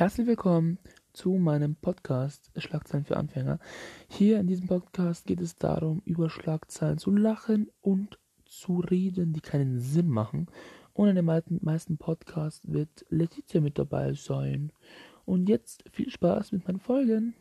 Herzlich willkommen zu meinem Podcast Schlagzeilen für Anfänger. Hier in diesem Podcast geht es darum, über Schlagzeilen zu lachen und zu reden, die keinen Sinn machen. Und in den meisten Podcasts wird Letizia mit dabei sein. Und jetzt viel Spaß mit meinen Folgen.